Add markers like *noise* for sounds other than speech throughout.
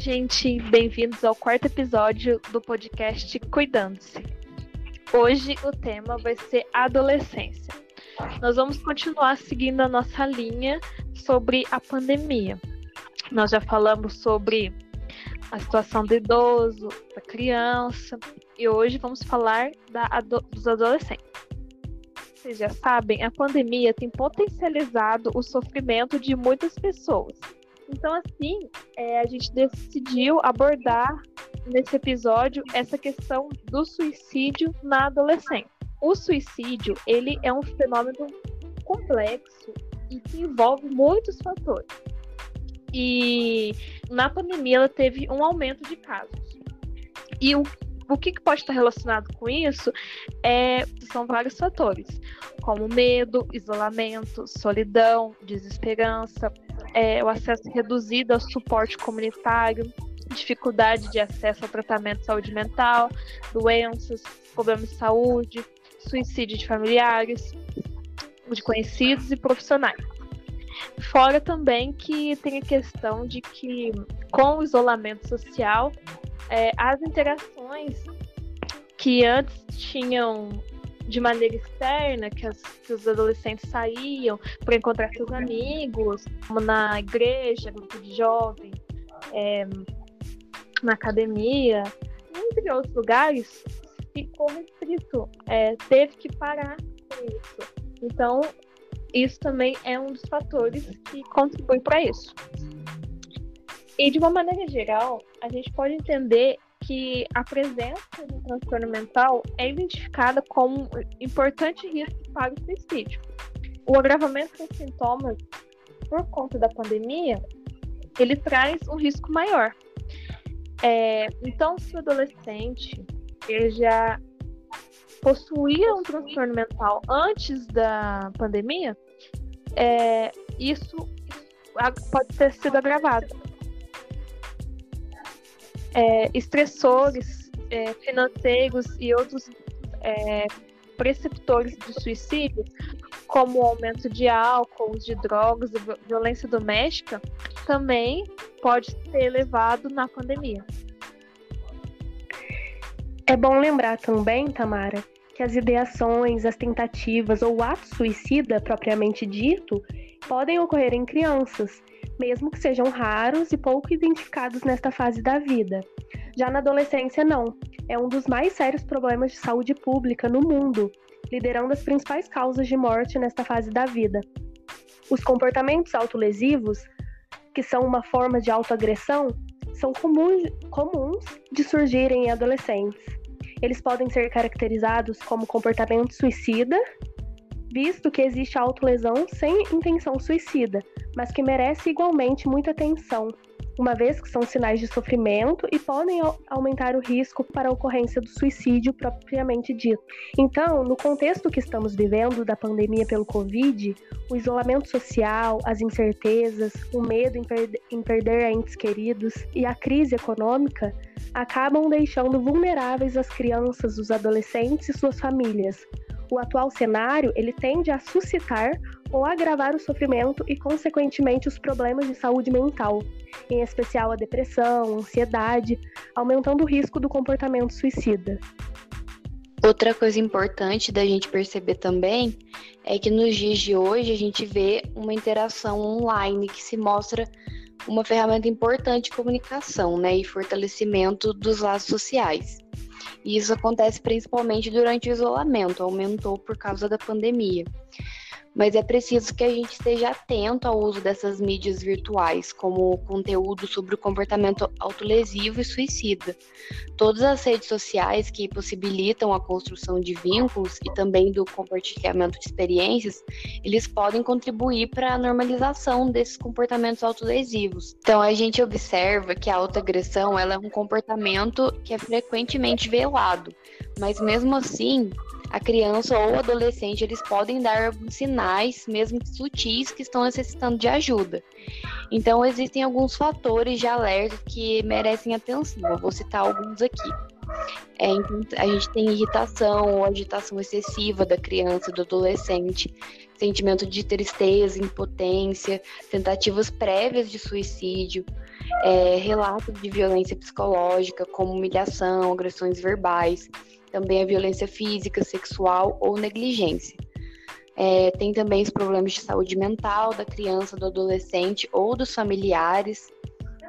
gente, bem-vindos ao quarto episódio do podcast Cuidando-se. Hoje o tema vai ser adolescência. Nós vamos continuar seguindo a nossa linha sobre a pandemia. Nós já falamos sobre a situação do idoso, da criança, e hoje vamos falar da, dos adolescentes. Vocês já sabem, a pandemia tem potencializado o sofrimento de muitas pessoas então, assim, é, a gente decidiu abordar nesse episódio essa questão do suicídio na adolescência. O suicídio, ele é um fenômeno complexo e que envolve muitos fatores. E na pandemia ela teve um aumento de casos. E o, o que, que pode estar relacionado com isso é, são vários fatores, como medo, isolamento, solidão, desesperança, é, o acesso reduzido ao suporte comunitário, dificuldade de acesso ao tratamento de saúde mental, doenças, problemas de saúde, suicídio de familiares, de conhecidos e profissionais. Fora também que tem a questão de que, com o isolamento social, é, as interações que antes tinham de maneira externa, que, as, que os adolescentes saíam para encontrar seus amigos, como na igreja, grupo de jovens, é, na academia, entre outros lugares, ficou restrito, é, teve que parar com isso. Então, isso também é um dos fatores que contribui para isso. E de uma maneira geral, a gente pode entender que a presença do transtorno mental é identificada como um importante risco para o suicídio. O agravamento dos sintomas por conta da pandemia, ele traz um risco maior. É, então, se o adolescente ele já possuía um transtorno mental antes da pandemia, é, isso pode ter sido agravado é, estressores é, financeiros e outros é, preceptores do suicídio, como o aumento de álcool, de drogas, violência doméstica, também pode ser elevado na pandemia. É bom lembrar também, Tamara, que as ideações, as tentativas ou o ato suicida propriamente dito podem ocorrer em crianças, mesmo que sejam raros e pouco identificados nesta fase da vida. Já na adolescência, não. É um dos mais sérios problemas de saúde pública no mundo, liderando as principais causas de morte nesta fase da vida. Os comportamentos autolesivos, que são uma forma de autoagressão, são comuns, comuns de surgirem em adolescentes. Eles podem ser caracterizados como comportamento suicida, visto que existe autolesão sem intenção suicida, mas que merece igualmente muita atenção, uma vez que são sinais de sofrimento e podem aumentar o risco para a ocorrência do suicídio propriamente dito. Então, no contexto que estamos vivendo da pandemia pelo Covid, o isolamento social, as incertezas, o medo em, per em perder entes queridos e a crise econômica acabam deixando vulneráveis as crianças, os adolescentes e suas famílias. O atual cenário ele tende a suscitar ou agravar o sofrimento e, consequentemente, os problemas de saúde mental, em especial a depressão, ansiedade, aumentando o risco do comportamento suicida. Outra coisa importante da gente perceber também é que nos dias de hoje a gente vê uma interação online que se mostra uma ferramenta importante de comunicação né, e fortalecimento dos laços sociais. E isso acontece principalmente durante o isolamento, aumentou por causa da pandemia mas é preciso que a gente esteja atento ao uso dessas mídias virtuais, como conteúdo sobre o comportamento autolesivo e suicida. Todas as redes sociais que possibilitam a construção de vínculos e também do compartilhamento de experiências, eles podem contribuir para a normalização desses comportamentos autolesivos. Então a gente observa que a autoagressão ela é um comportamento que é frequentemente velado, mas mesmo assim a criança ou adolescente eles podem dar sinais, mesmo sutis, que estão necessitando de ajuda. Então, existem alguns fatores de alerta que merecem atenção. Eu vou citar alguns aqui. É, então, a gente tem irritação ou agitação excessiva da criança, do adolescente, sentimento de tristeza, impotência, tentativas prévias de suicídio, é, relatos de violência psicológica, como humilhação, agressões verbais, também a violência física, sexual ou negligência. É, tem também os problemas de saúde mental da criança, do adolescente ou dos familiares,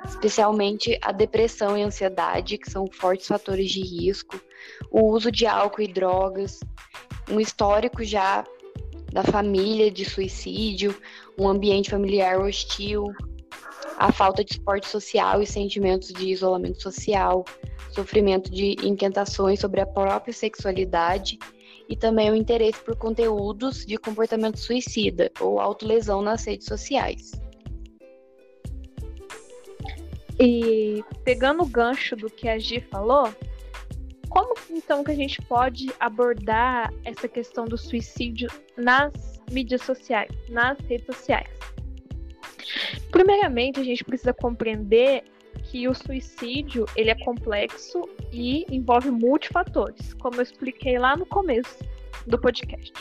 especialmente a depressão e ansiedade, que são fortes fatores de risco, o uso de álcool e drogas, um histórico já da família de suicídio, um ambiente familiar hostil, a falta de suporte social e sentimentos de isolamento social, sofrimento de inquietações sobre a própria sexualidade e também o interesse por conteúdos de comportamento suicida ou autolesão nas redes sociais. E pegando o gancho do que a Gi falou, como então que a gente pode abordar essa questão do suicídio nas mídias sociais, nas redes sociais? Primeiramente, a gente precisa compreender que o suicídio ele é complexo e envolve multifatores, como eu expliquei lá no começo do podcast.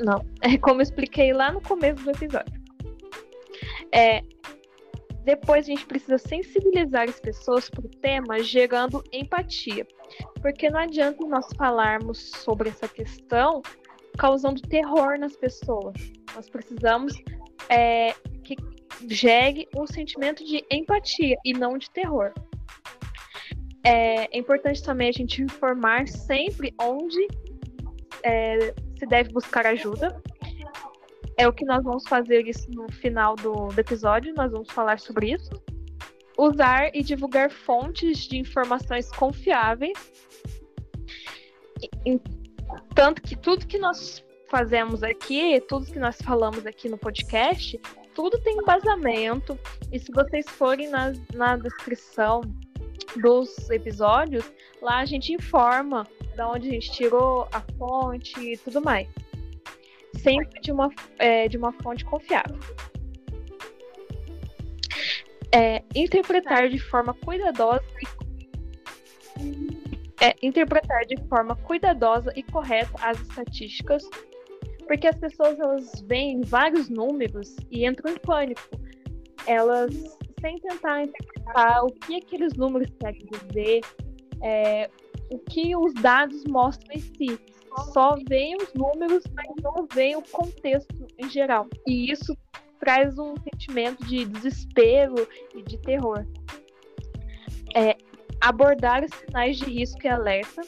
Não, *laughs* é como eu expliquei lá no começo do episódio. É, depois a gente precisa sensibilizar as pessoas para o tema, gerando empatia. Porque não adianta nós falarmos sobre essa questão causando terror nas pessoas. Nós precisamos é, que gere um sentimento de empatia e não de terror. É, importante também a gente informar sempre onde é, se deve buscar ajuda. É o que nós vamos fazer isso no final do, do episódio, nós vamos falar sobre isso. Usar e divulgar fontes de informações confiáveis. Tanto que tudo que nós fazemos aqui, tudo que nós falamos aqui no podcast, tudo tem embasamento. E se vocês forem na, na descrição dos episódios, lá a gente informa da onde a gente tirou a fonte e tudo mais. Sempre de uma, é, de uma fonte confiável. É, interpretar de forma cuidadosa é, interpretar de forma cuidadosa e correta as estatísticas porque as pessoas elas veem vários números e entram em pânico. Elas, sem tentar interpretar o que aqueles números querem dizer, é, o que os dados mostram em si. Só veem os números, mas não veem o contexto em geral. E isso traz um sentimento de desespero e de terror. É, abordar os sinais de risco e alerta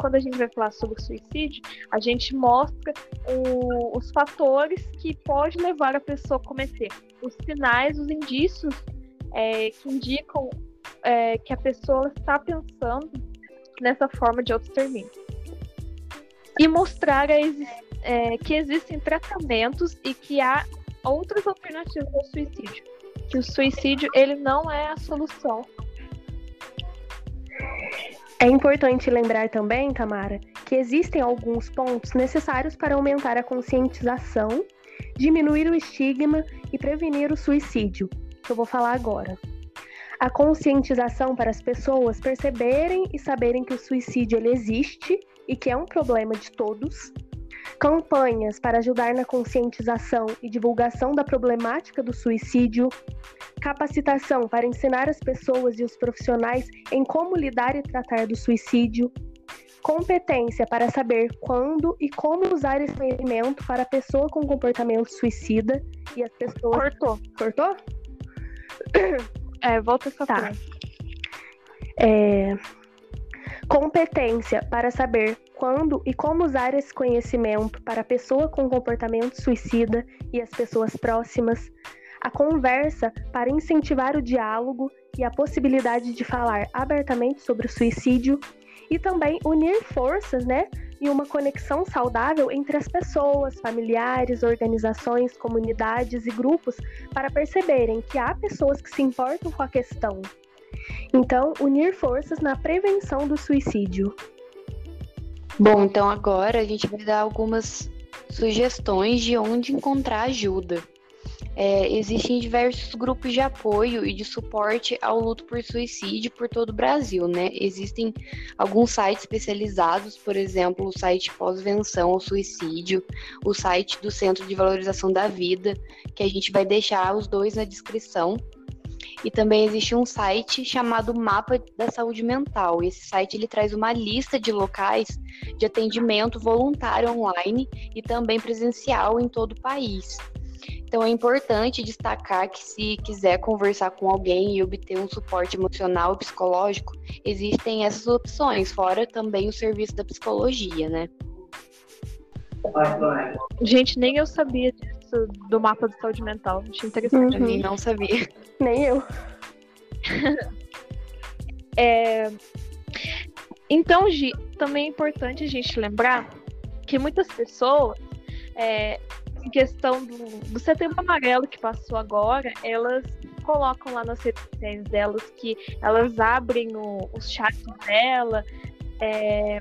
quando a gente vai falar sobre suicídio, a gente mostra o, os fatores que pode levar a pessoa a cometer, os sinais, os indícios é, que indicam é, que a pessoa está pensando nessa forma de autoextermínio. E mostrar é, que existem tratamentos e que há outras alternativas ao suicídio. Que o suicídio ele não é a solução é importante lembrar também, Tamara, que existem alguns pontos necessários para aumentar a conscientização, diminuir o estigma e prevenir o suicídio, que eu vou falar agora. A conscientização para as pessoas perceberem e saberem que o suicídio ele existe e que é um problema de todos. Campanhas para ajudar na conscientização e divulgação da problemática do suicídio, capacitação para ensinar as pessoas e os profissionais em como lidar e tratar do suicídio, competência para saber quando e como usar esse conhecimento para a pessoa com comportamento suicida e as pessoas. Cortou. Cortou? *coughs* É, volta essa tá. É... Competência para saber quando e como usar esse conhecimento para a pessoa com comportamento suicida e as pessoas próximas a conversa para incentivar o diálogo e a possibilidade de falar abertamente sobre o suicídio e também unir forças, né, e uma conexão saudável entre as pessoas, familiares, organizações, comunidades e grupos para perceberem que há pessoas que se importam com a questão. Então, unir forças na prevenção do suicídio. Bom, então agora a gente vai dar algumas sugestões de onde encontrar ajuda. é, existem diversos grupos de apoio e de suporte ao luto por suicídio por todo o Brasil, né? Existem alguns sites especializados, por exemplo, o site Pós-Venção ao Suicídio, o site do Centro de Valorização da Vida, que a gente vai deixar os dois na descrição. E também existe um site chamado Mapa da Saúde Mental. Esse site ele traz uma lista de locais de atendimento voluntário online e também presencial em todo o país. Então é importante destacar que se quiser conversar com alguém e obter um suporte emocional e psicológico, existem essas opções, fora também o serviço da psicologia, né? Gente, nem eu sabia disso do mapa de saúde mental. Achei interessante. Uhum. não sabia. Nem eu. *laughs* é... Então, Gi, também é importante a gente lembrar que muitas pessoas é, em questão do, do setembro amarelo que passou agora, elas colocam lá nas redes sociais delas que elas abrem o, os chats dela é,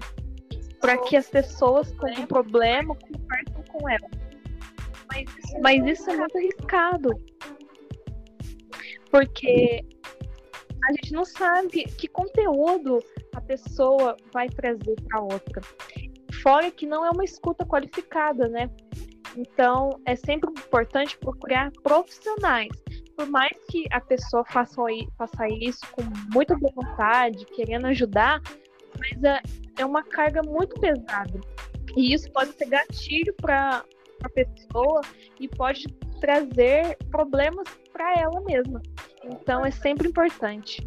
para que as pessoas com um problema conversem com ela. Mas, isso é muito arriscado. Porque a gente não sabe que conteúdo a pessoa vai trazer para outra. Fora que não é uma escuta qualificada, né? Então, é sempre importante procurar profissionais. Por mais que a pessoa faça, faça isso com muita boa vontade, querendo ajudar, mas é, é uma carga muito pesada. E isso pode ser gatilho para a pessoa e pode trazer problemas para ela mesma. Então, é sempre importante.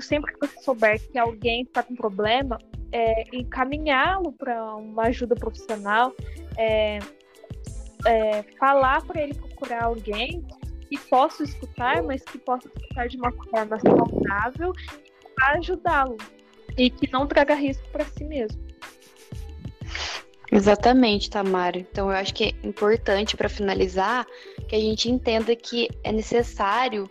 sempre que você souber que alguém está com problema, é, encaminhá-lo para uma ajuda profissional, é, é, falar para ele procurar alguém que possa escutar, mas que possa escutar de uma forma saudável para ajudá-lo e que não traga risco para si mesmo. Exatamente, Tamara. Então eu acho que é importante para finalizar que a gente entenda que é necessário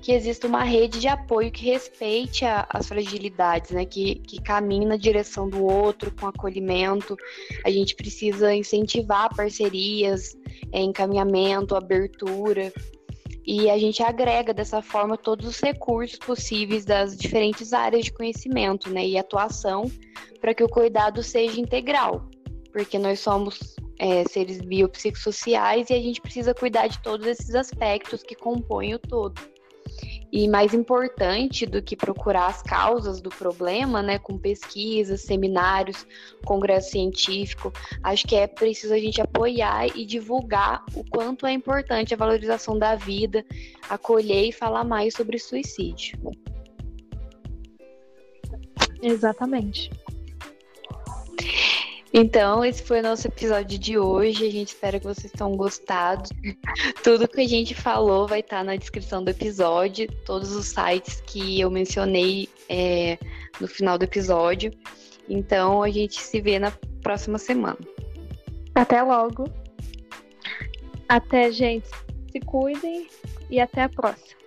que exista uma rede de apoio que respeite a, as fragilidades, né? Que, que caminhe na direção do outro com acolhimento. A gente precisa incentivar parcerias, é, encaminhamento, abertura. E a gente agrega dessa forma todos os recursos possíveis das diferentes áreas de conhecimento né, e atuação para que o cuidado seja integral, porque nós somos é, seres biopsicossociais e a gente precisa cuidar de todos esses aspectos que compõem o todo. E mais importante do que procurar as causas do problema, né, com pesquisas, seminários, congresso científico, acho que é preciso a gente apoiar e divulgar o quanto é importante a valorização da vida, acolher e falar mais sobre suicídio. Exatamente. Então, esse foi o nosso episódio de hoje. A gente espera que vocês tenham gostado. *laughs* Tudo que a gente falou vai estar na descrição do episódio, todos os sites que eu mencionei é, no final do episódio. Então, a gente se vê na próxima semana. Até logo. Até, gente. Se cuidem e até a próxima.